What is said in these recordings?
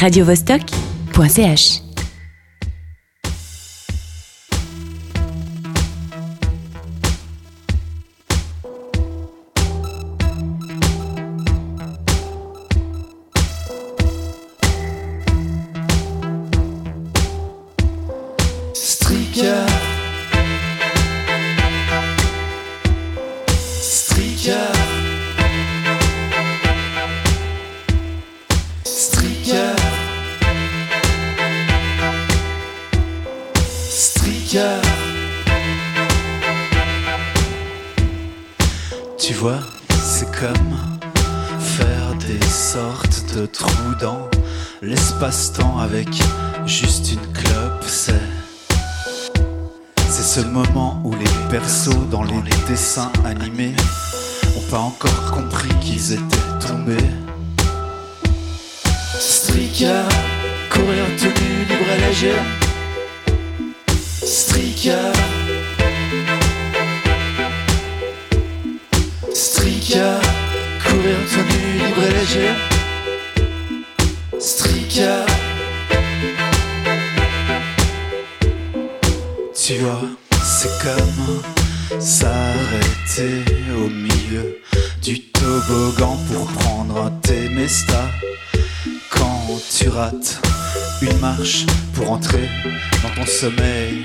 radiovostok.ch animés ont pas encore compris qu'ils étaient tombés. Striker, courir tenu libre et léger. Striker. Striker, courir tenu libre et léger. Striker. Toboggan pour prendre un Temesta. Quand tu rates une marche pour entrer dans ton sommeil,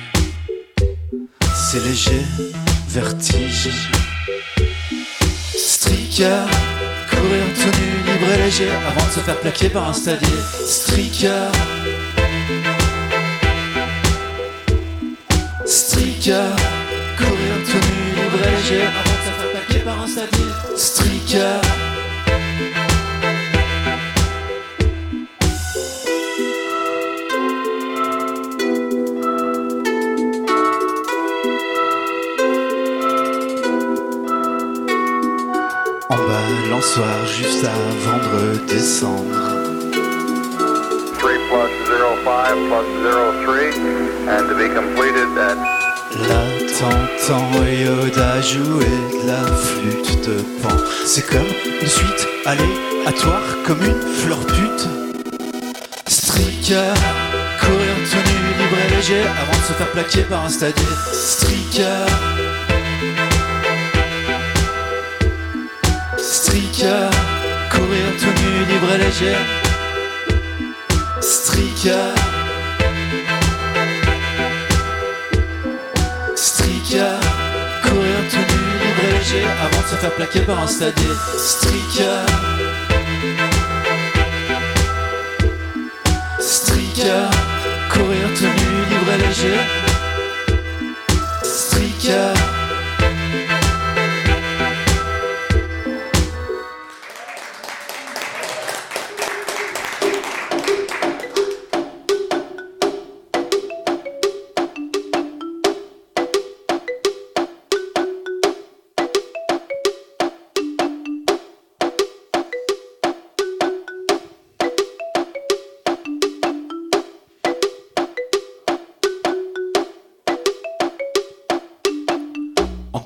c'est léger, vertige. Striker, courir tenu libre et léger avant de se faire plaquer par un stadier. Striker. Striker, courir tenu libre et léger par un stadier. Striker. En balançoire juste avant de descendre. 3 plus 05 plus 03 and to be completed at t'entends Yoda jouer de la flûte de pan. C'est comme une suite aléatoire, comme une fleur pute. Striker, courir tenu libre et léger avant de se faire plaquer par un stadier. Striker. Striker, courir tenu libre et léger. Striker, se faire plaquer par un stadier. Striker. Striker, courir tenu libre et léger. Striker.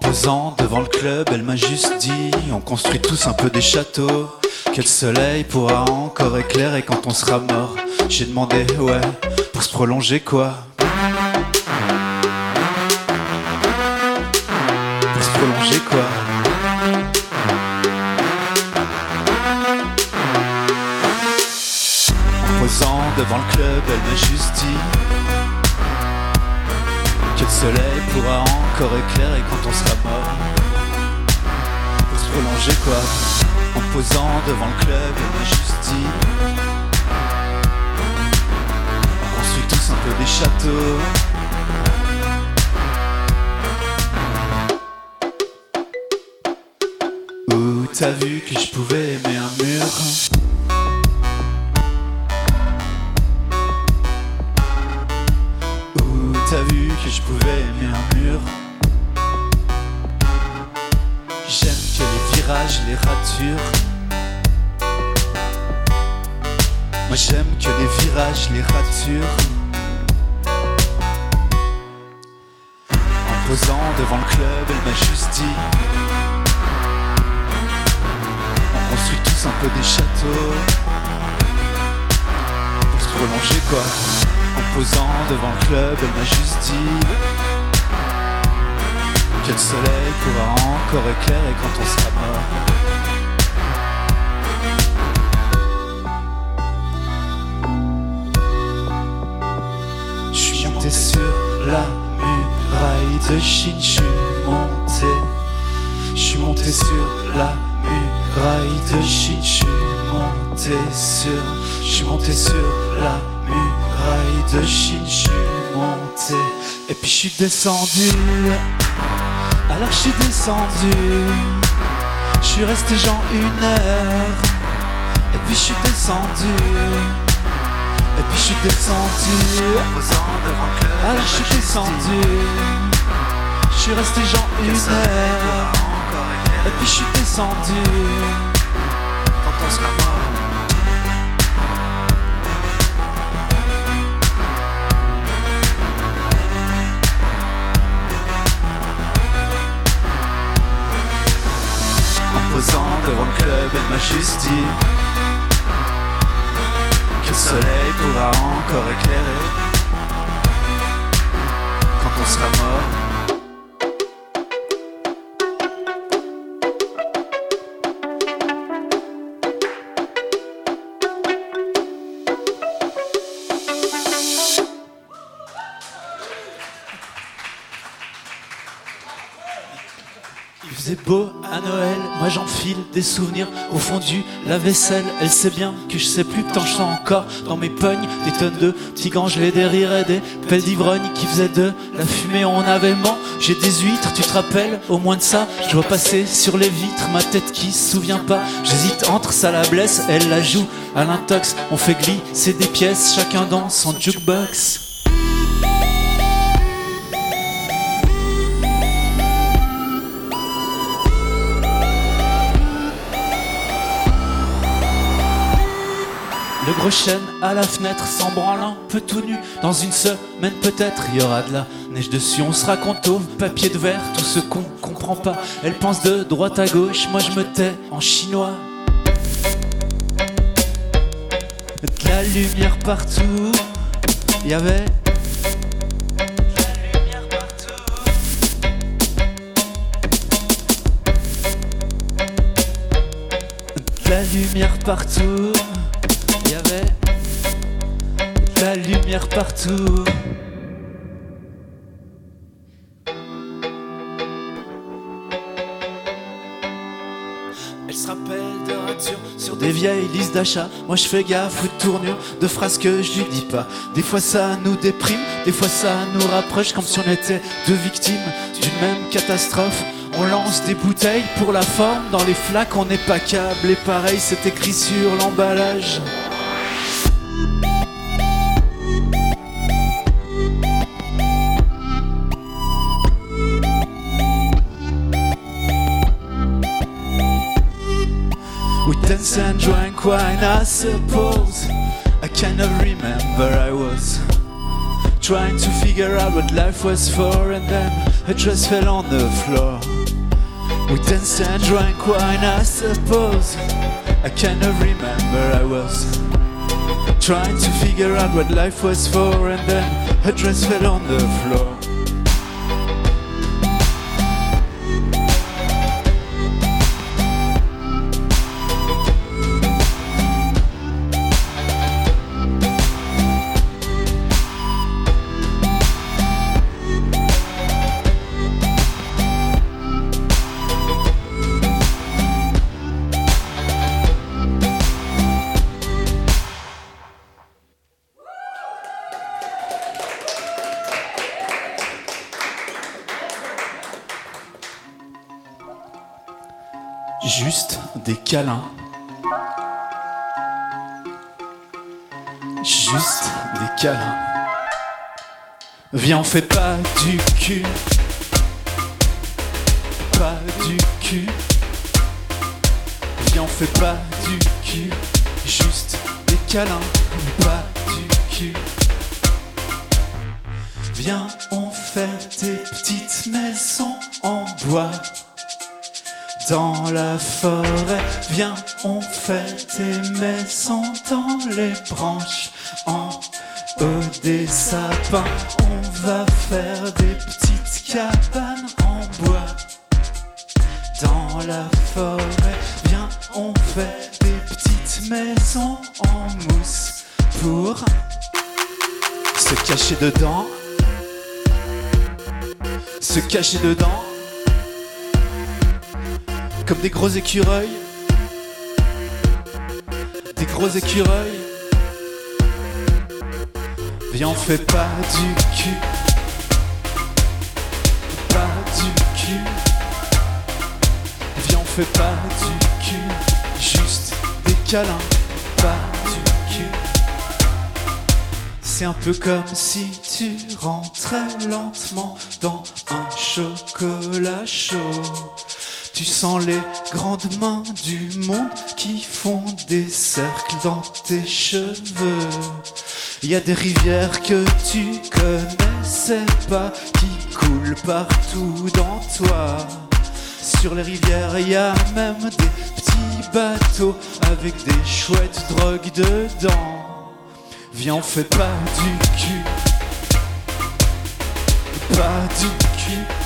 En posant devant le club, elle m'a juste dit On construit tous un peu des châteaux. Quel soleil pourra encore éclairer quand on sera mort? J'ai demandé, ouais, pour se prolonger quoi? Pour se prolonger quoi? En posant devant le club, elle m'a juste dit que le soleil pourra encore éclairer quand on sera mort. Pour se prolonger quoi En posant devant le club, elle m'a juste dit On construit tous un peu des châteaux. Où t'as vu que je pouvais aimer un mur? Les ratures. Moi j'aime que les virages, les ratures. En posant devant le club, elle m'a juste dit. On construit tous un peu des châteaux. Prolongé quoi. En posant devant le club, elle m'a juste dit. Que le soleil pourra encore éclairer quand on sera mort. La muraille de Chine, je suis monté. Je suis monté sur la muraille de Chine, je suis monté sur. Je suis monté sur la muraille de Chine, je suis monté. Et puis je suis descendu. Alors je suis descendu. Je suis resté genre une heure. Et puis je suis descendu. Et puis je suis descendu. Alors je suis descendu. Je suis resté genre une heure. Et puis je suis descendu. En posant devant le club, elle m'a juste dit soleil pourra encore éclairer quand on sera mort. Il faisait beau Noël, moi j'enfile des souvenirs au fond du lave-vaisselle. Elle sait bien que je sais plus tant je sens encore dans mes pognes des tonnes de petits gelés, des rires et des pelles d'ivrogne qui faisaient de la fumée. On avait J'ai des huîtres, tu te rappelles? Au moins de ça. Je vois passer sur les vitres ma tête qui se souvient pas. J'hésite entre ça la blesse, elle la joue à l'intox. On fait glisser des pièces, chacun dans son jukebox. Chêne à la fenêtre branle un peu tout nu. Dans une semaine peut-être il y aura de la neige dessus. On se raconte au papier de verre tout ce qu'on comprend pas. Elle pense de droite à gauche, moi je me tais en chinois. De la lumière partout, il y avait. la lumière partout. Il y avait la lumière partout. Elle se rappelle de ratures sur des vieilles listes d'achats. Moi je fais gaffe aux tournures de phrases que je lui dis pas. Des fois ça nous déprime, des fois ça nous rapproche comme si on était deux victimes d'une même catastrophe. On lance des bouteilles pour la forme, dans les flaques on n'est pas câble et pareil c'est écrit sur l'emballage. We danced and drank wine, I suppose. I cannot remember, I was trying to figure out what life was for, and then I dress fell on the floor. We danced and drank wine, I suppose. I cannot remember, I was trying to figure out what life was for, and then I dress fell on the floor. Juste des câlins. Viens, on fait pas du cul. Pas du cul. Viens, on fait pas du cul. Juste des câlins. Pas du cul. Viens, on fait des petites maisons en bois dans la forêt. Viens, on fait des maisons dans les branches en haut des sapins. On va faire des petites cabanes en bois. Dans la forêt, viens, on fait des petites maisons en mousse pour se cacher dedans. Se cacher dedans. Comme des gros écureuils. Des gros écureuils. Viens, on fait pas du cul. Pas du cul. Viens, on fait pas du cul. Juste des câlins. Pas du cul. C'est un peu comme si tu rentrais lentement dans un chocolat chaud. Tu sens les grandes mains du monde qui font des cercles dans tes cheveux. Il y a des rivières que tu connaissais pas qui coulent partout dans toi. Sur les rivières, il y a même des petits bateaux avec des chouettes drogues dedans. Viens, on fait pas du cul. Pas du cul.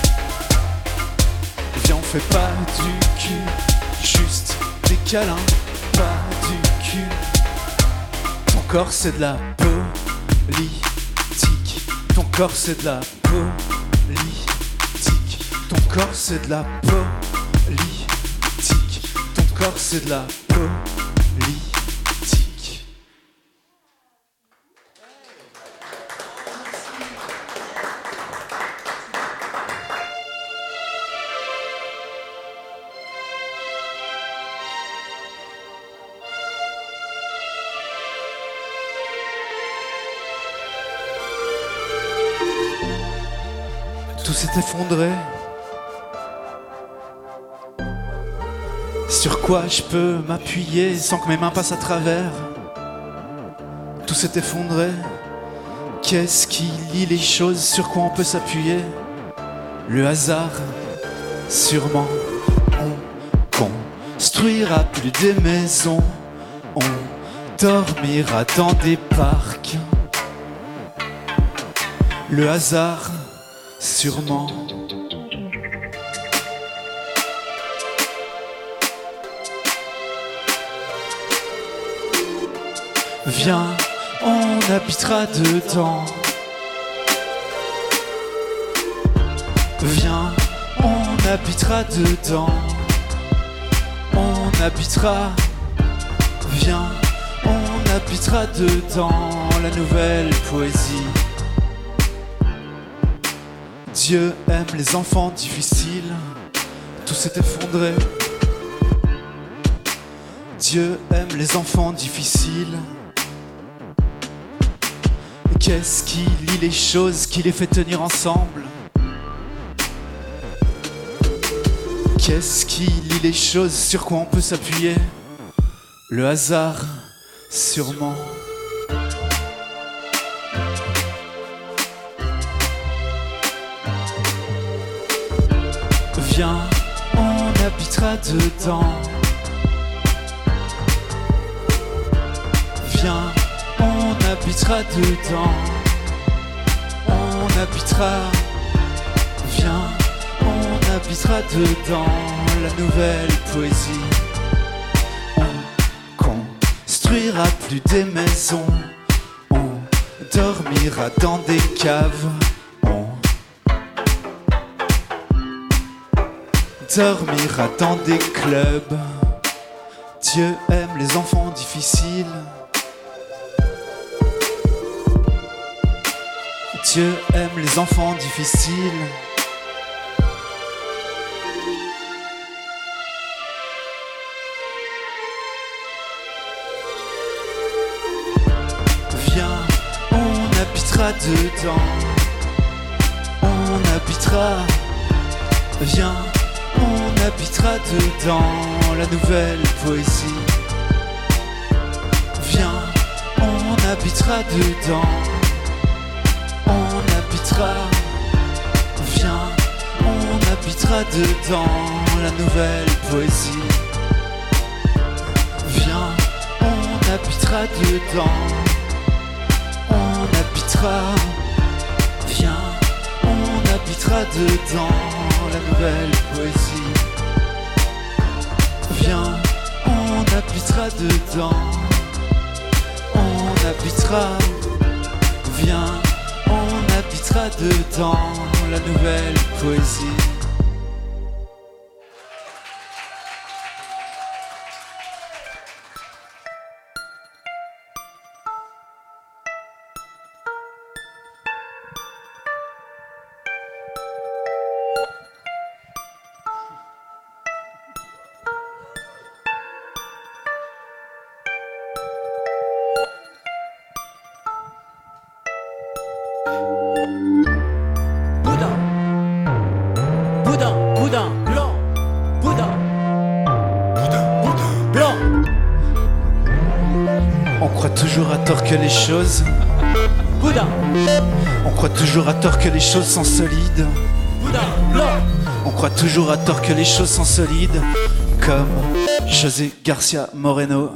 Fait pas du cul. Juste des câlins. Pas du cul. Ton corps, c'est de la politique. Ton corps, c'est de la politique. Ton corps, c'est de la politique. Ton corps, c'est de la politique. Effondré. Sur quoi je peux m'appuyer sans que mes mains passent à travers? Tout s'est effondré. Qu'est-ce qui lie les choses? Sur quoi on peut s'appuyer? Le hasard, sûrement. On construira plus des maisons. On dormira dans des parcs. Le hasard, sûrement. Viens, on habitera dedans. Viens, on habitera dedans. On habitera. Viens, on habitera dedans la nouvelle poésie. Dieu aime les enfants difficiles. Tout s'est effondré. Dieu aime les enfants difficiles. Qu'est-ce qui lie les choses, qui les fait tenir ensemble? Qu'est-ce qui lie les choses, sur quoi on peut s'appuyer? Le hasard, sûrement. Viens, on habitera dedans. Viens, on habitera dedans. On habitera. Viens, on habitera dedans la nouvelle poésie. On construira plus des maisons. On dormira dans des caves. Dormira dans des clubs. Dieu aime les enfants difficiles. Dieu aime les enfants difficiles. Viens, on habitera dedans. On habitera. Viens, habitera dedans la nouvelle poésie. Viens, on habitera dedans. On habitera. Viens, on habitera dedans la nouvelle poésie. Viens, on habitera dedans. habitera. Viens, on habitera dedans la nouvelle poésie. Viens, on habitera dedans. On habitera. Viens, on habitera dedans la nouvelle poésie. Choses sont solides. On croit toujours à tort que les choses sont solides. Comme José Garcia Moreno.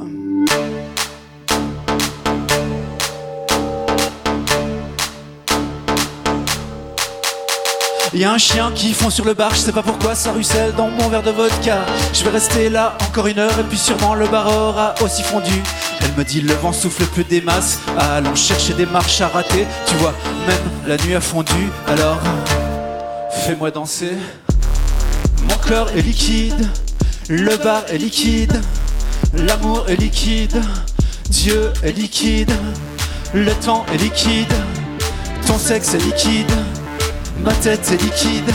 Y a un chien qui fond sur le bar, je sais pas pourquoi ça ruisselle dans mon verre de vodka. Je vais rester là encore une heure et puis sûrement le bar aura aussi fondu. Elle me dit le vent souffle plus des masses, allons chercher des marches à rater. Tu vois, même la nuit a fondu, alors fais-moi danser. Mon corps est liquide, le bar est liquide, l'amour est liquide, Dieu est liquide, le temps est liquide, ton sexe est liquide. Ma tête est liquide,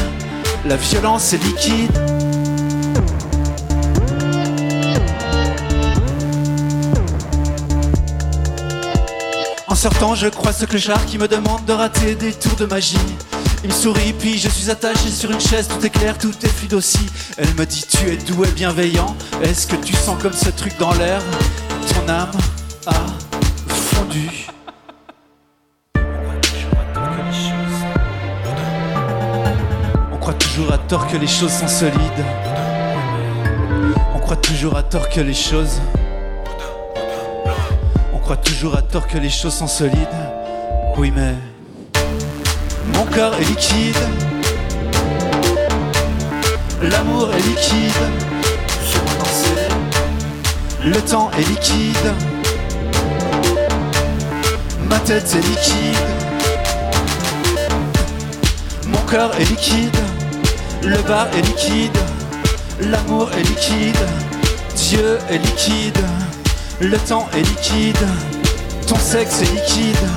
la violence est liquide. En sortant, je croise ce clochard qui me demande de rater des tours de magie. Il me sourit, puis je suis attaché sur une chaise, tout est clair, tout est fluide aussi. Elle me dit, tu es doux et bienveillant. Est-ce que tu sens comme ce truc dans l'air? Ton âme a fondu. Toujours à tort que les choses sont solides. On croit toujours à tort que les choses. On croit toujours à tort que les choses sont solides. Oui, mais. Mon corps est liquide. L'amour est liquide. Le temps est liquide. Ma tête est liquide. Mon corps est liquide, le bar est liquide, l'amour est liquide, Dieu est liquide, le temps est liquide, ton sexe est liquide,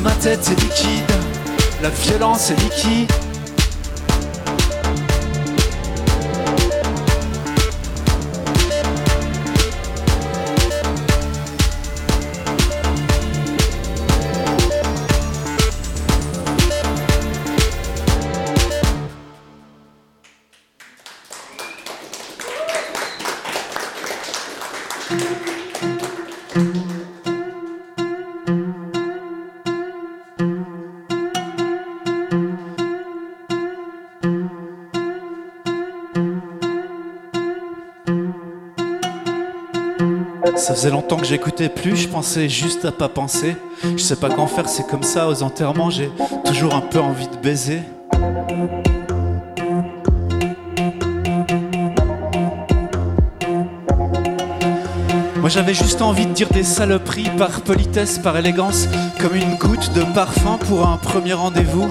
ma tête est liquide, la violence est liquide. Ça faisait longtemps que j'écoutais plus, je pensais juste à pas penser. Je sais pas qu'en faire, c'est comme ça aux enterrements, j'ai toujours un peu envie de baiser. Moi j'avais juste envie de dire des saloperies par politesse, par élégance, comme une goutte de parfum pour un premier rendez-vous.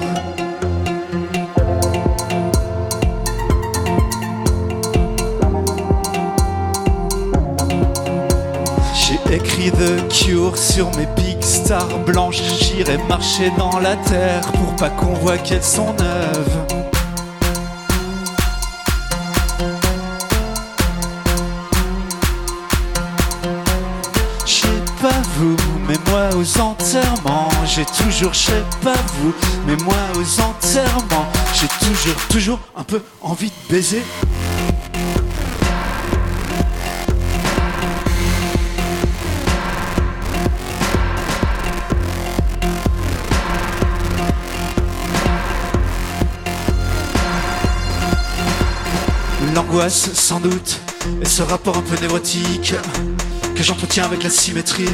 Sur mes big stars blanches. J'irai marcher dans la terre pour pas qu'on voit qu'elles sont neuves. Je sais pas vous, mais moi aux enterrements, j'ai toujours, je pas vous, mais moi aux enterrements, j'ai toujours, toujours un peu envie de baiser. L'angoisse, sans doute, et ce rapport un peu névrotique que j'entretiens avec la symétrie,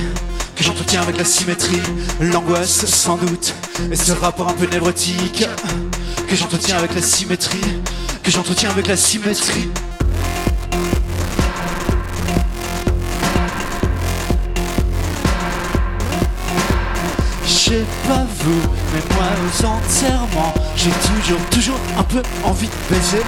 que j'entretiens avec la symétrie, l'angoisse sans doute, et ce rapport un peu névrotique, que j'entretiens avec la symétrie, que j'entretiens avec la symétrie. Sais pas vous, mais moi aux enterrements, j'ai toujours, toujours un peu envie de baiser.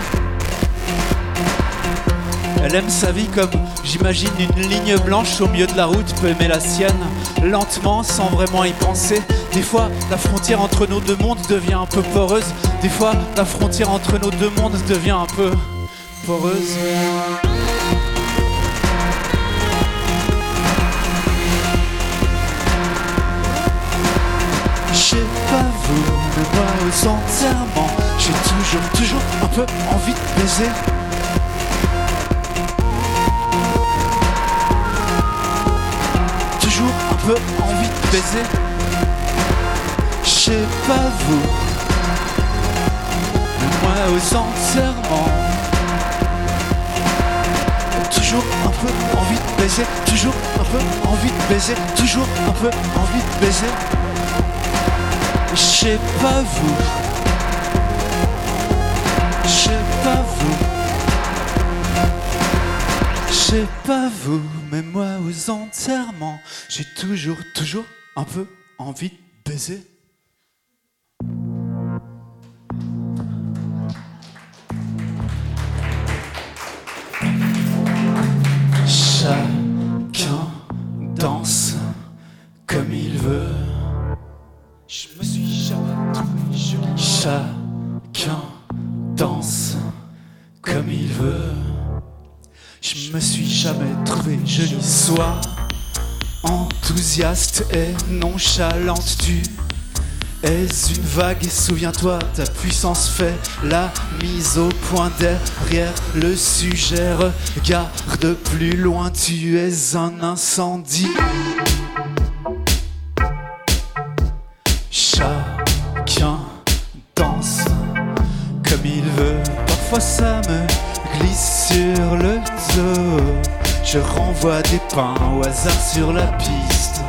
Elle aime sa vie comme, j'imagine, une ligne blanche au milieu de la route peut aimer la sienne, lentement, sans vraiment y penser. Des fois, la frontière entre nos deux mondes devient un peu poreuse. Des fois, la frontière entre nos deux mondes devient un peu poreuse. Je pas vous, mais moi aux j'ai toujours, toujours un peu envie de baiser. Peu envie de baiser. Je sais pas vous, moi aux enterrements, toujours un peu envie de baiser, toujours un peu envie de baiser, toujours un peu envie de baiser. Je pas vous. Je pas vous. Je pas vous, mais moi aux enterrements, j'ai toujours, toujours un peu envie de baiser. Et nonchalante. Tu es une vague et souviens-toi, ta puissance fait la mise au point derrière le sujet. Regarde plus loin, tu es un incendie. Chacun danse comme il veut. Parfois ça me Je renvoie des pains au hasard sur la piste.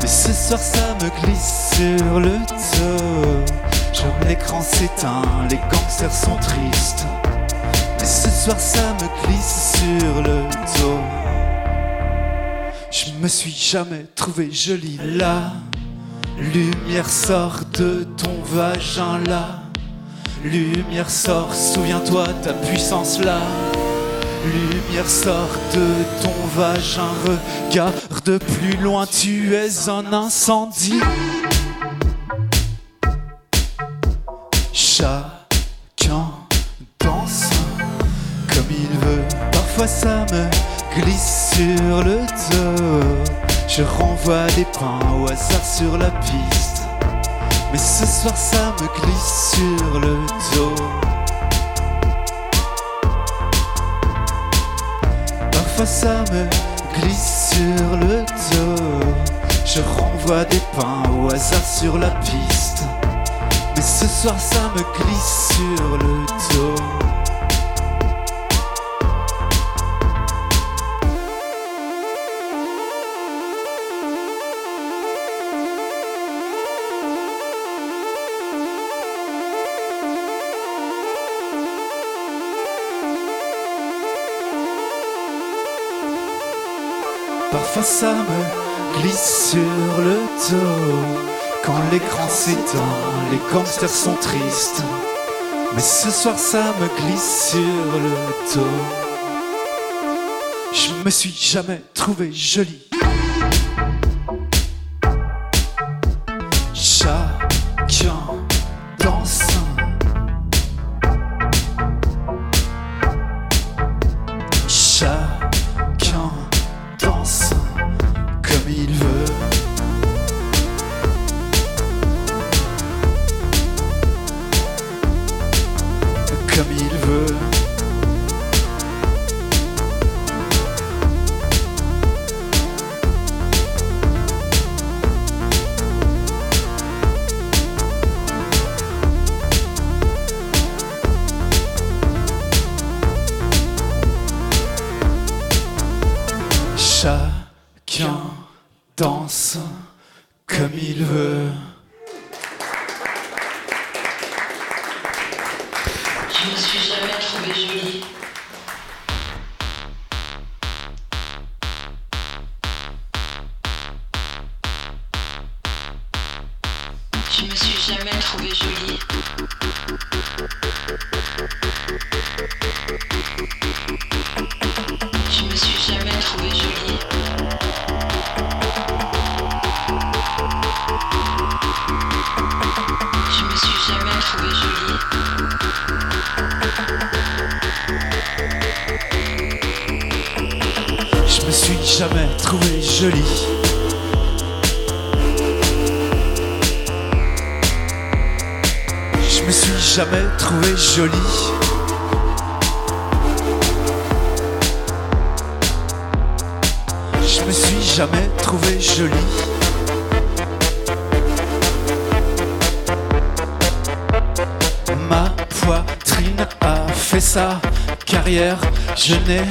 Mais ce soir ça me glisse sur le dos. L'écran s'éteint, les gangsters sont tristes. Mais ce soir ça me glisse sur le dos. Je me suis jamais trouvé jolie là. Lumière sort de ton vagin là. Lumière sort, souviens-toi ta puissance là. Lumière sort de ton vagin, regarde plus loin, tu es un incendie. Chacun danse comme il veut. Parfois ça me glisse sur le dos. Je renvoie des pains au hasard sur la piste. Mais ce soir ça me glisse sur le dos. Ça me glisse sur le dos. Je renvoie des pains au hasard sur la piste. Mais ce soir ça me glisse sur le dos. Ça me glisse sur le dos. Quand l'écran s'éteint, les gangsters sont tristes. Mais ce soir ça me glisse sur le dos. Je me suis jamais trouvé jolie. Jamais trouvée jolie. Jamais trouvé. Je me suis jamais trouvé jolie. Ma poitrine a fait sa carrière, je n'ai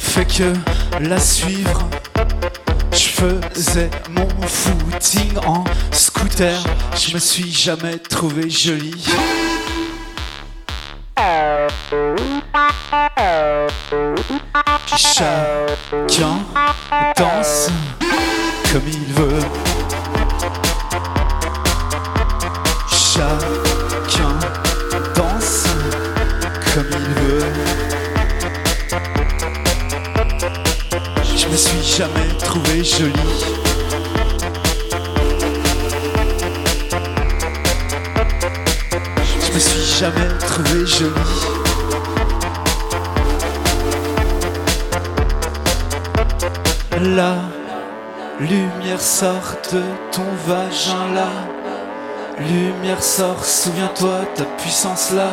fait que la suivre. Je faisais mon footing en scooter, je me suis jamais trouvé jolie. Chacun danse comme il veut. Chacun danse comme il veut. Je me suis jamais trouvé jolie. Je me suis jamais trouvé jolie. La lumière sort de ton vagin là. Lumière sort, souviens-toi ta puissance là.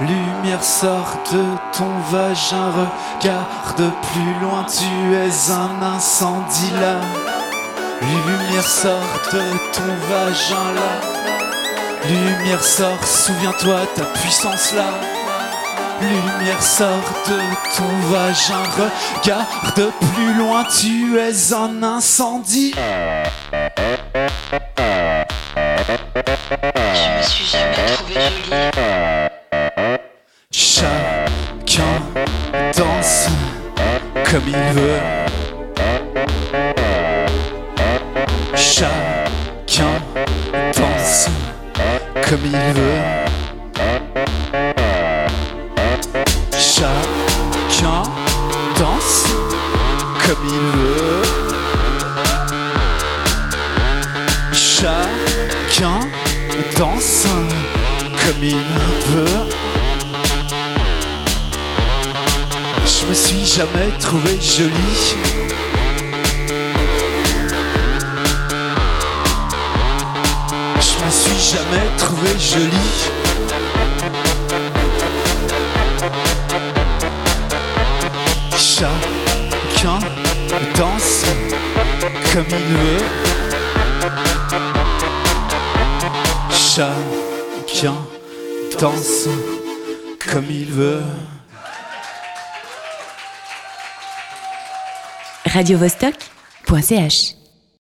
Lumière sort de ton vagin, regarde plus loin, tu es un incendie là. Lumière sort de ton vagin là. Lumière sort, souviens-toi ta puissance là. Lumière sort de ton vagin, regarde plus loin, tu es un incendie. Je me suis jamais trouvée jolie. Chacun danse comme il veut. Chacun danse comme il veut. Jamais trouvé jolie. radiovostok.ch